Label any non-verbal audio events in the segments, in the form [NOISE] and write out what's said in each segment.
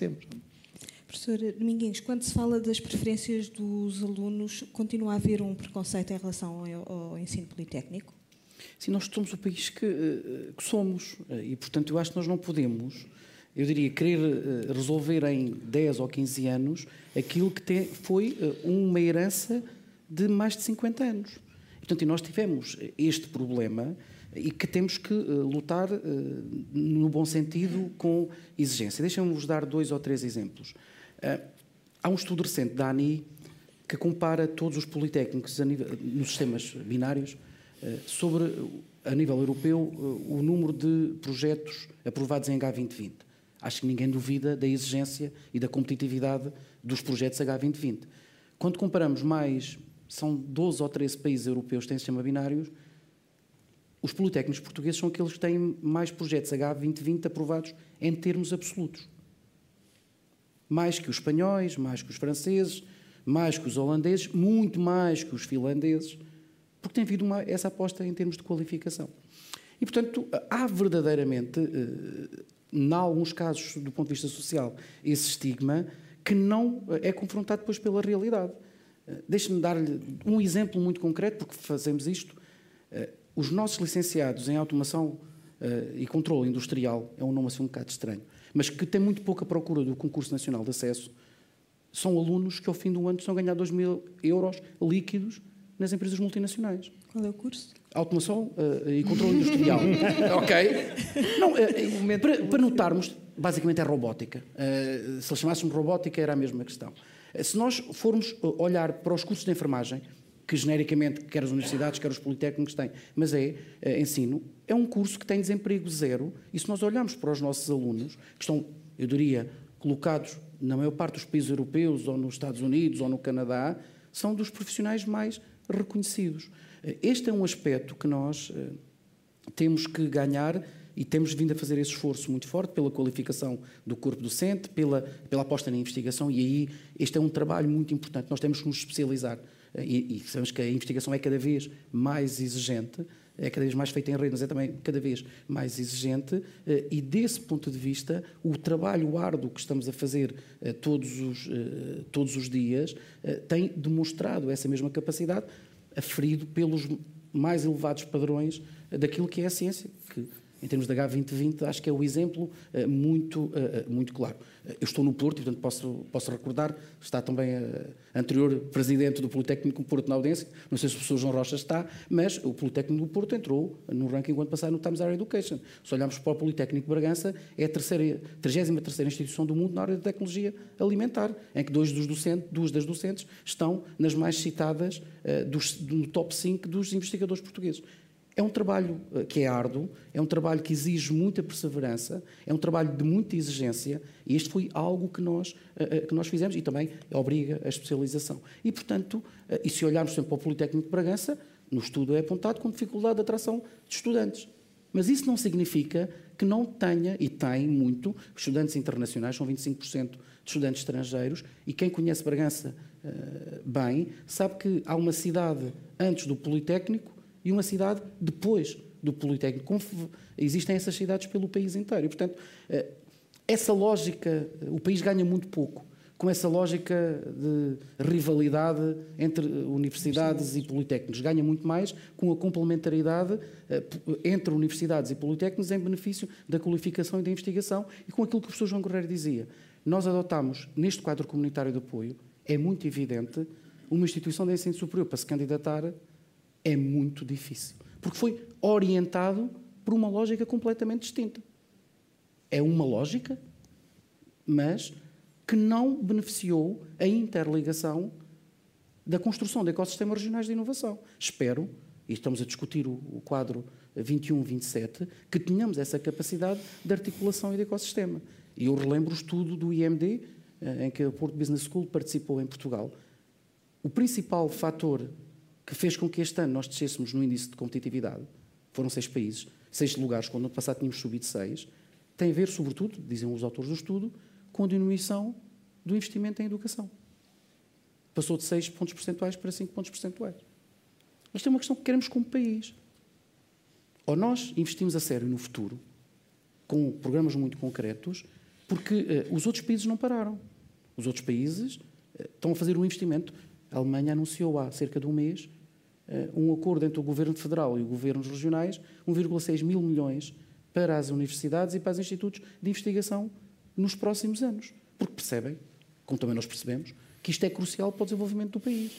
temos. Professor Dominguinhos, quando se fala das preferências dos alunos, continua a haver um preconceito em relação ao, ao ensino politécnico? Sim, nós somos o país que, eh, que, somos eh, e, portanto, eu acho que nós não podemos, eu diria, querer eh, resolver em 10 ou 15 anos aquilo que tem, foi uma herança de mais de 50 anos. Portanto, e nós tivemos este problema e que temos que lutar no bom sentido com exigência. Deixem-me-vos dar dois ou três exemplos. Ah, há um estudo recente da ANI que compara todos os politécnicos nos sistemas binários sobre, a nível europeu, o número de projetos aprovados em H2020. Acho que ninguém duvida da exigência e da competitividade dos projetos H2020. Quando comparamos mais, são 12 ou 13 países europeus que têm sistema binários, os politécnicos portugueses são aqueles que têm mais projetos H2020 aprovados em termos absolutos mais que os espanhóis, mais que os franceses, mais que os holandeses, muito mais que os finlandeses, porque tem havido uma, essa aposta em termos de qualificação. E, portanto, há verdadeiramente, eh, em alguns casos, do ponto de vista social, esse estigma que não eh, é confrontado depois pela realidade. Eh, deixe-me dar-lhe um exemplo muito concreto, porque fazemos isto. Os nossos licenciados em automação e controle industrial, é um nome assim um bocado estranho, mas que tem muito pouca procura do concurso nacional de acesso, são alunos que ao fim do ano estão a ganhar 2 mil euros líquidos nas empresas multinacionais. Qual é o curso? Automação uh, e controle industrial. [LAUGHS] ok? Não, uh, para, para, notarmos, basicamente é robótica. Uh, se chamássemos robótica, era a mesma questão. se nós formos olhar para os cursos de enfermagem, que genericamente quer as universidades, quer os politécnicos têm, mas é, é ensino, é um curso que tem desemprego zero. E se nós olharmos para os nossos alunos, que estão, eu diria, colocados na maior parte dos países europeus, ou nos Estados Unidos, ou no Canadá, são dos profissionais mais reconhecidos. Este é um aspecto que nós eh, temos que ganhar e temos vindo a fazer esse esforço muito forte pela qualificação do corpo docente, pela, pela aposta na investigação, e aí este é um trabalho muito importante. Nós temos que nos especializar e, e sabemos que a investigação é cada vez mais exigente, é cada vez mais feita em rede, mas é também cada vez mais exigente, eh, e desse ponto de vista, o trabalho árduo que estamos a fazer eh, todos os, eh, todos os dias tem demonstrado essa mesma capacidade, aferido pelos mais elevados padrões daquilo que é a ciência, que em termos da H2020, acho que é o exemplo uh, muito, uh, muito claro. Eu estou no Porto e, portanto, posso, posso recordar, está também a anterior presidente do Politécnico Porto na audiência, não sei se o professor João Rocha está, mas o Politécnico do Porto entrou no ranking quando passado no Times Higher Education. Se olharmos para o Politécnico de Bragança, é a terceira, 33 instituição do mundo na área de tecnologia alimentar, em que dois dos docentes, duas das docentes estão nas mais citadas uh, dos, do top 5 dos investigadores portugueses. É um trabalho eh, que é árduo, é um trabalho que exige muita perseverança, é um trabalho de muita exigência e este foi algo que nós, eh, eh, que nós fizemos e também obriga a especialização. E, portanto, e se olharmos sempre para o Politécnico de Bragança, no estudo é apontado com dificuldade de atração de estudantes. Mas isso não significa que não tenha, e tem muito, estudantes internacionais, são 25% de estudantes estrangeiros, e quem conhece Bragança bem sabe que há uma cidade antes do Politécnico e uma cidade depois do Politécnico. Existem essas cidades pelo país inteiro. E, portanto, eh, essa lógica, o país ganha muito pouco com essa lógica de rivalidade entre universidades e politécnicos. Ganha muito mais com a complementariedade eh, entre universidades e politécnicos em benefício da qualificação e da investigação e com aquilo que o professor João Guerreiro dizia. Nós adotamos, neste quadro comunitário de apoio, é muito evidente, uma instituição de ensino superior para se candidatar é muito difícil. Porque foi orientado por uma lógica completamente distinta. É uma lógica, mas que não beneficiou a interligação da construção de ecossistemas regionais de inovação. Espero, e estamos a discutir o, quadro 21-27, que tenhamos essa capacidade de articulação e de ecossistema. E eu relembro o estudo do IMD, eh, em que a Porto Business School participou em Portugal. O principal fator que fez com que este ano nós descêssemos no índice de competitividade, foram seis países, seis lugares, quando no passado tínhamos subido seis, tem a ver, sobretudo, dizem os autores do estudo, com a diminuição do investimento em educação. Passou de 6 pontos percentuais para 5 pontos percentuais. Mas tem uma questão que queremos como país. Ou nós investimos a sério no futuro, com programas muito concretos, Porque uh, os outros países não pararam. Os outros países uh, estão a fazer um investimento. A Alemanha anunciou há cerca de um mês uh, um acordo entre o governo federal e os governos regionais, 1,6 mil milhões para as universidades e para os institutos de investigação nos próximos anos. Porque percebem, como também nós percebemos, que isto é crucial para o desenvolvimento do país.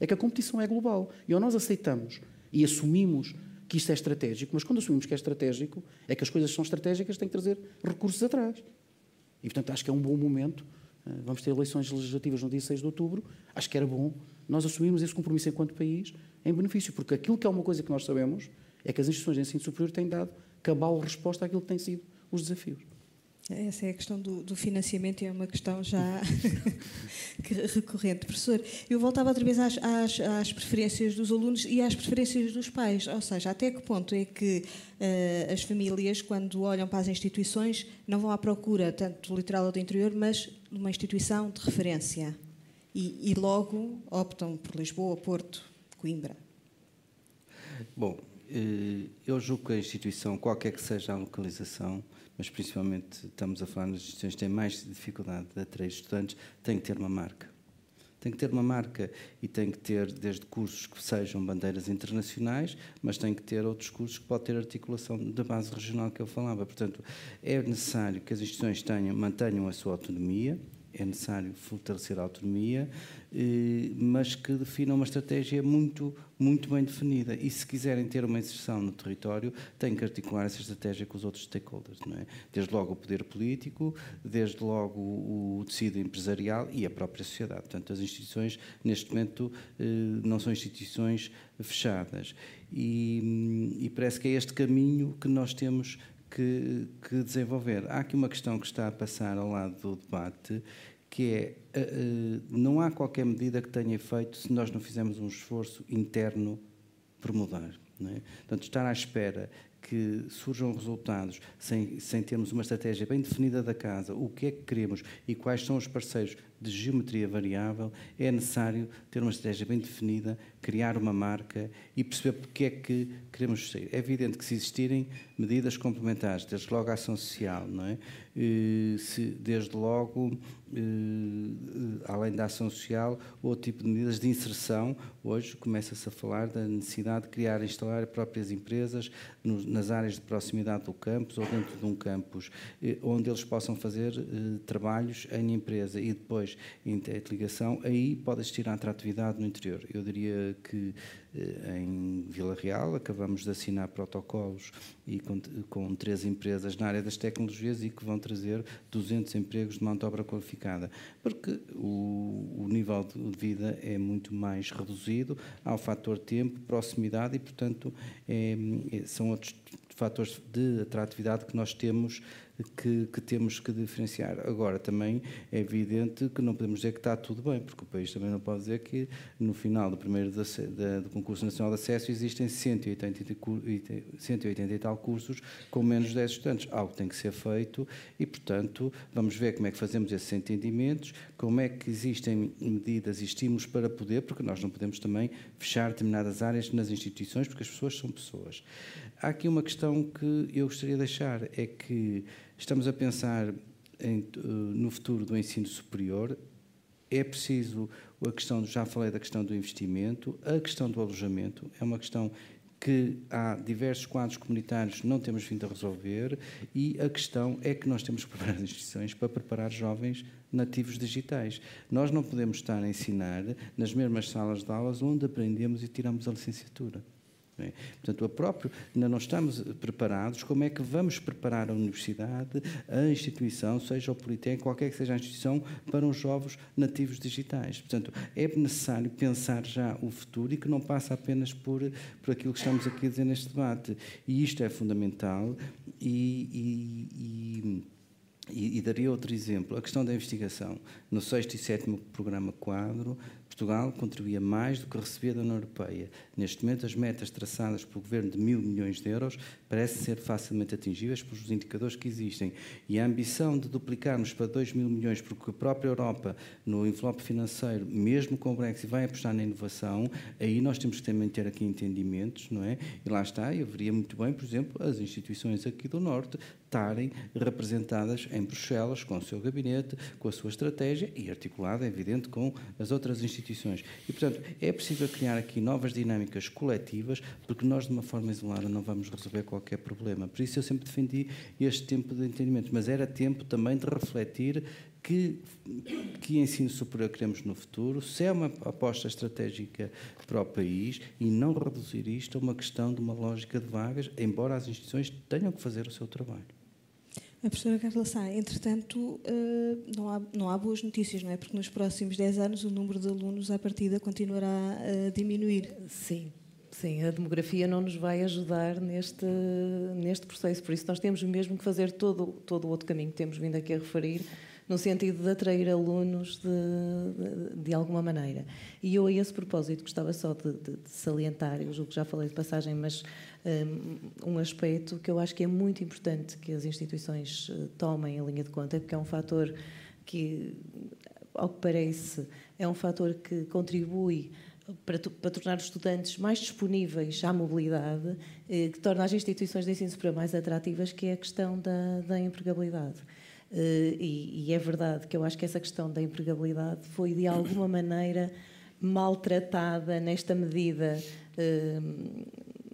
É que a competição é global. E ou nós aceitamos e assumimos que isto é estratégico, mas quando assumimos que é estratégico, é que as coisas são estratégicas, têm que trazer recursos atrás. E, portanto, acho que é um bom momento. Eh, vamos ter eleições legislativas no dia 6 de outubro. Acho que era bom nós assumirmos esse compromisso enquanto país em benefício, porque aquilo que é uma coisa que nós sabemos é que as instituições de ensino superior têm dado cabal resposta àquilo que têm sido os desafios. Essa é a questão do, do financiamento e é uma questão já [LAUGHS] recorrente. Professor, eu voltava outra vez às, às, às, preferências dos alunos e às preferências dos pais. Ou seja, até que ponto é que uh, as famílias, quando olham para as instituições, não vão à procura tanto do litoral ou do interior, mas de uma instituição de referência? E, e logo optam por Lisboa, Porto, Coimbra? Bom, eu julgo que a instituição, qualquer que seja a localização, mas principalmente estamos a falar nas instituições que têm mais dificuldade de atrair estudantes, tem que ter uma marca. Tem que ter uma marca e tem que ter desde cursos que sejam bandeiras internacionais, mas tem que ter outros cursos que podem ter articulação da base regional que eu falava. Portanto, é necessário que as instituições tenham, mantenham a sua autonomia, é necessário fortalecer a autonomia, eh, mas que definam uma estratégia muito, muito bem definida. E se quiserem ter uma inserção no território, têm que articular essa estratégia com os outros stakeholders, não é? Desde logo o poder político, desde logo o tecido empresarial e a própria sociedade. Portanto, as instituições, neste momento, eh, não são instituições fechadas. E, e parece que é este caminho que nós temos que, que, desenvolver. Há aqui uma questão que está a passar ao lado do debate, que é uh, não há qualquer medida que tenha efeito se nós não fizermos um esforço interno por mudar. Não é? Portanto, estar à espera que surjam resultados sem, sem termos uma estratégia bem definida da casa, o que é que queremos e quais são os parceiros de geometria variável, é necessário ter uma estratégia bem definida, criar uma marca e perceber porque é que queremos sair. É evidente que se existirem medidas complementares, desde logo a ação social, não é? Se, desde logo, além da ação social, outro tipo de medidas de inserção. Hoje começa-se a falar da necessidade de criar e instalar próprias empresas nas áreas de proximidade do campus ou dentro de um campus, onde eles possam fazer trabalhos em empresa e depois depois interligação, aí pode existir a atratividade no interior. Eu diria que eh, em Vila Real. Acabamos de assinar protocolos e com, com três empresas na área das tecnologias e que vão trazer 200 empregos de mão de obra qualificada, porque o, o nível de vida é muito mais reduzido, há o fator tempo, proximidade e, portanto, é, é são outros fatores de atratividade que nós temos que, que, temos que diferenciar. Agora, também é evidente que não podemos dizer que está tudo bem, porque o país também não pode dizer que no final do primeiro da, da, do concurso nacional de acesso existem 180, 180 e tal cursos com menos de 10 estudantes. Algo tem que ser feito e, portanto, vamos ver como é que fazemos esses entendimentos, como é que existem medidas e estímulos para poder, porque nós não podemos também fechar determinadas áreas nas instituições, porque as pessoas são pessoas. Há aqui uma questão que eu gostaria de deixar, é que estamos a pensar em, eh, no futuro do ensino superior, é preciso a questão, já falei da questão do investimento, a questão do alojamento, é uma questão que há diversos quadros comunitários não temos vindo a resolver e a questão é que nós temos que preparar as instituições para preparar jovens nativos digitais. Nós não podemos estar a ensinar nas mesmas salas de aulas onde aprendemos e tiramos a licenciatura. É? Portanto, a próprio, ainda não estamos preparados. Como é que vamos preparar a universidade, a instituição, seja o Politécnico, qualquer que seja a instituição, para os jovens nativos digitais? Portanto, é necessário pensar já o futuro e que não passa apenas por, por aquilo que estamos aqui a dizer neste debate. E isto é fundamental e, e, e e, e, daria outro exemplo, a questão da investigação. No sexto e sétimo programa quadro, Portugal contribuía mais do que recebia da União Europeia. Neste momento, as metas traçadas pelo Governo de mil milhões de euros parecem ser facilmente atingíveis pelos indicadores que existem. E a ambição de duplicarmos para 2 mil milhões, porque a própria Europa, no envelope financeiro, mesmo com o Brexit, vai apostar na inovação, aí nós temos que também ter aqui entendimentos, não é? E lá está, eu veria muito bem, por exemplo, as instituições aqui do Norte estarem representadas em Bruxelas, com o seu gabinete, com a sua estratégia e articulada, é evidente, com as outras instituições. E, portanto, é preciso criar aqui novas dinâmicas coletivas, porque nós, de uma forma isolada, não vamos resolver qualquer problema. Por isso, eu sempre defendi este tempo de entendimento, mas era tempo também de refletir que, que ensino superior queremos no futuro, se é uma aposta estratégica para o país e não reduzir isto a uma questão de uma lógica de vagas, embora as instituições tenham que fazer o seu trabalho. A professora Carla Sá, entretanto, eh, não há, não há boas notícias, não é? Porque nos próximos 10 anos o número de alunos à partida continuará a diminuir. Sim, sim, a demografia não nos vai ajudar neste, neste processo, por isso nós temos mesmo que fazer todo, todo o outro caminho que temos vindo aqui a referir, no sentido de atrair alunos de, de, de alguma maneira. E eu, a esse propósito, gostava só de, de, salientar, eu julgo que já falei de passagem, mas um, aspecto que eu acho que é muito importante que as instituições eh, tomem a linha de conta, porque é um fator que, ao que parece, é um fator que contribui para, para, tornar os estudantes mais disponíveis à mobilidade, eh, que torna as instituições de ensino superior mais atrativas, que é a questão da, da empregabilidade. Eh, e, e, é verdade que eu acho que essa questão da empregabilidade foi, de alguma maneira, maltratada nesta medida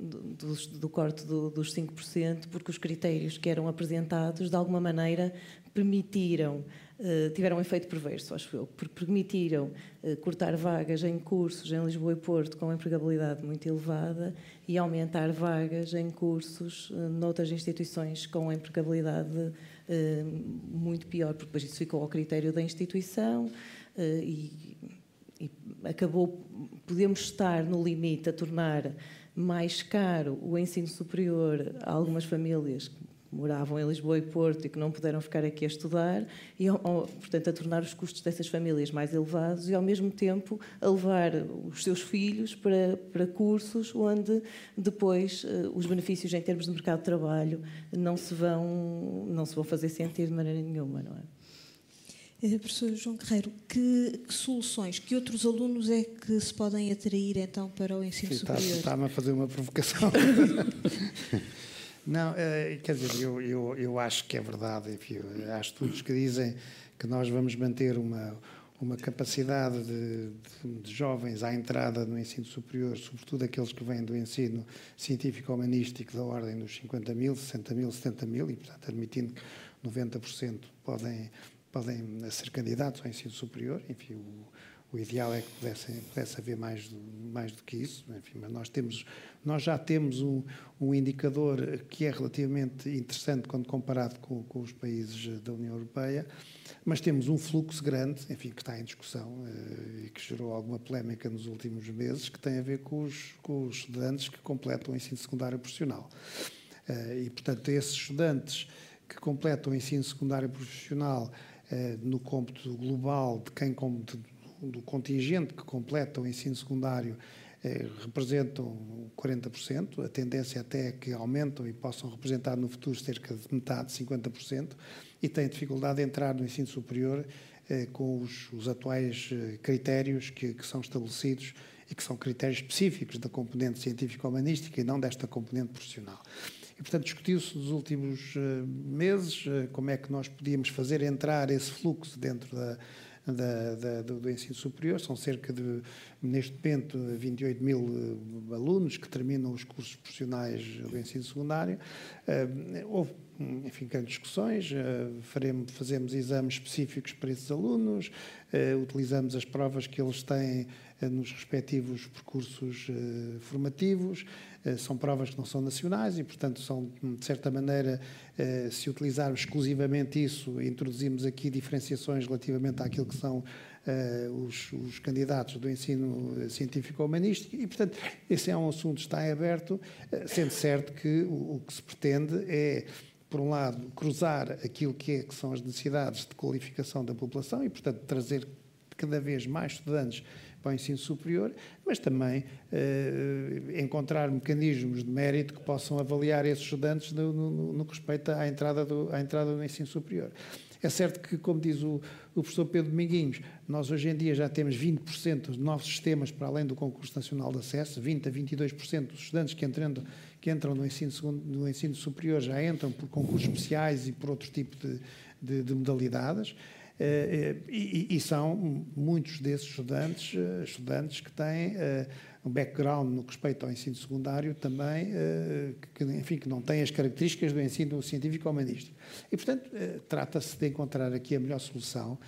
do, do corte do, dos 5%, porque os critérios que eram apresentados, de alguma maneira, permitiram Uh, tiveram um efeito perverso, acho eu, porque permitiram uh, cortar vagas em cursos em Lisboa e Porto com empregabilidade muito elevada e aumentar vagas em cursos uh, noutras instituições com empregabilidade muito pior, porque depois isso ficou ao critério da instituição e, e acabou, podemos estar no limite a tornar mais caro o ensino superior a algumas famílias que moravam em Lisboa e Porto e que não puderam ficar aqui a estudar e, portanto, a tornar os custos dessas famílias mais elevados e, ao mesmo tempo, a levar os seus filhos para, para cursos onde depois eh, os benefícios em termos de mercado de trabalho não se vão, não se vão fazer sentir de maneira nenhuma, não é? Eh, professor João Guerreiro, que, que, soluções, que outros alunos é que se podem atrair então para o ensino Sim, superior? Está-me a fazer uma provocação. [LAUGHS] Não, é, quer dizer, eu, eu, eu acho que é verdade. Enfim, há estudos que dizem que nós vamos manter uma, uma capacidade de, de, de, jovens à entrada no ensino superior, sobretudo aqueles que vêm do ensino científico-humanístico da ordem dos 50 mil, 60 mil, 70 mil, e, portanto, admitindo que 90% podem podem ser candidatos ao ensino superior. Enfim, o, o ideal é que pudesse, pudesse haver mais do, mais do que isso. Enfim, mas nós, temos, nós já temos um, um indicador que é relativamente interessante quando comparado com, com, os países da União Europeia, mas temos um fluxo grande, enfim, que está em discussão eh, e que gerou alguma polémica nos últimos meses, que tem a ver com os, com os estudantes que completam o ensino secundário profissional. Eh, e, portanto, esses estudantes que completam o ensino secundário profissional no cômputo global de quem do contingente que completa o ensino secundário eh, representam 40%, a tendência até é que aumentam e possam representar no futuro cerca de metade, 50%, e têm dificuldade de entrar no ensino superior eh, com os, os atuais critérios que, que, são estabelecidos e que são critérios específicos da componente científico-humanística e não desta componente profissional. E, portanto, discutiu-se nos últimos uh, meses uh, como é que nós podíamos fazer entrar esse fluxo dentro da, da, da, do, do, ensino superior. São cerca de, neste momento, 28 mil uh, alunos que terminam os cursos profissionais do ensino secundário. houve, grandes discussões. faremos, fazemos exames específicos para esses alunos, utilizamos as provas que eles têm nos respectivos percursos formativos. Eh, são provas que não são nacionais e, portanto, são, de certa maneira, eh, se utilizarmos exclusivamente isso, introduzimos aqui diferenciações relativamente àquilo que são os, os, candidatos do ensino científico-humanístico e, portanto, esse é um assunto que está em aberto, sendo certo que o, o, que se pretende é, por um lado, cruzar aquilo que, é, que são as necessidades de qualificação da população e, portanto, trazer cada vez mais estudantes para o ensino superior, mas também eh, encontrar mecanismos de mérito que possam avaliar esses estudantes no, no, no que respeita à entrada, do, à entrada do ensino superior. É certo que, como diz o, o professor Pedro Dominguinhos, nós hoje em dia já temos 20% de novos sistemas para além do concurso nacional de acesso, 20% a 22% dos estudantes que entram, que entram no, ensino segundo, no ensino superior já entram por concursos especiais e por outro tipo de, de, de modalidades. Eh, eh, e, e, são muitos desses estudantes, eh, estudantes que têm um background no que respeita ao ensino secundário também, que, enfim, que não têm as características do ensino científico humanístico. E, portanto, trata-se de encontrar aqui a melhor solução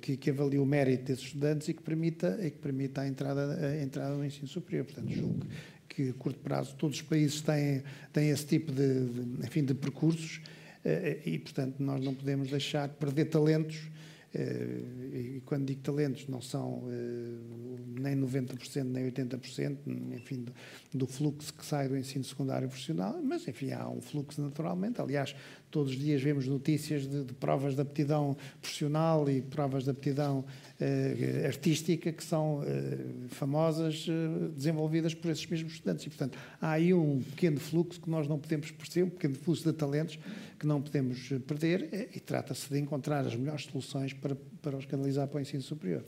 que, que, avalie o mérito desses estudantes e que permita, e que permita a, entrada, a entrada no ensino superior. Portanto, julgo que, a curto prazo, todos os países têm, têm esse tipo de, de enfim, de percursos eh, e, portanto, nós não podemos deixar perder talentos. Eh, e quando digo talentos, não são eh, nem 90%, nem 80%, enfim, do, do, fluxo que sai do ensino secundário profissional, mas, enfim, há um fluxo naturalmente. Aliás, todos os dias vemos notícias de, de provas de aptidão profissional e provas de aptidão uh, artística que são uh, famosas, uh, desenvolvidas por esses mesmos estudantes. E, portanto, há aí um pequeno fluxo que nós não podemos perceber, um pequeno fluxo de talentos que não podemos perder e trata-se de encontrar as melhores soluções para, para os canalizar para o ensino superior.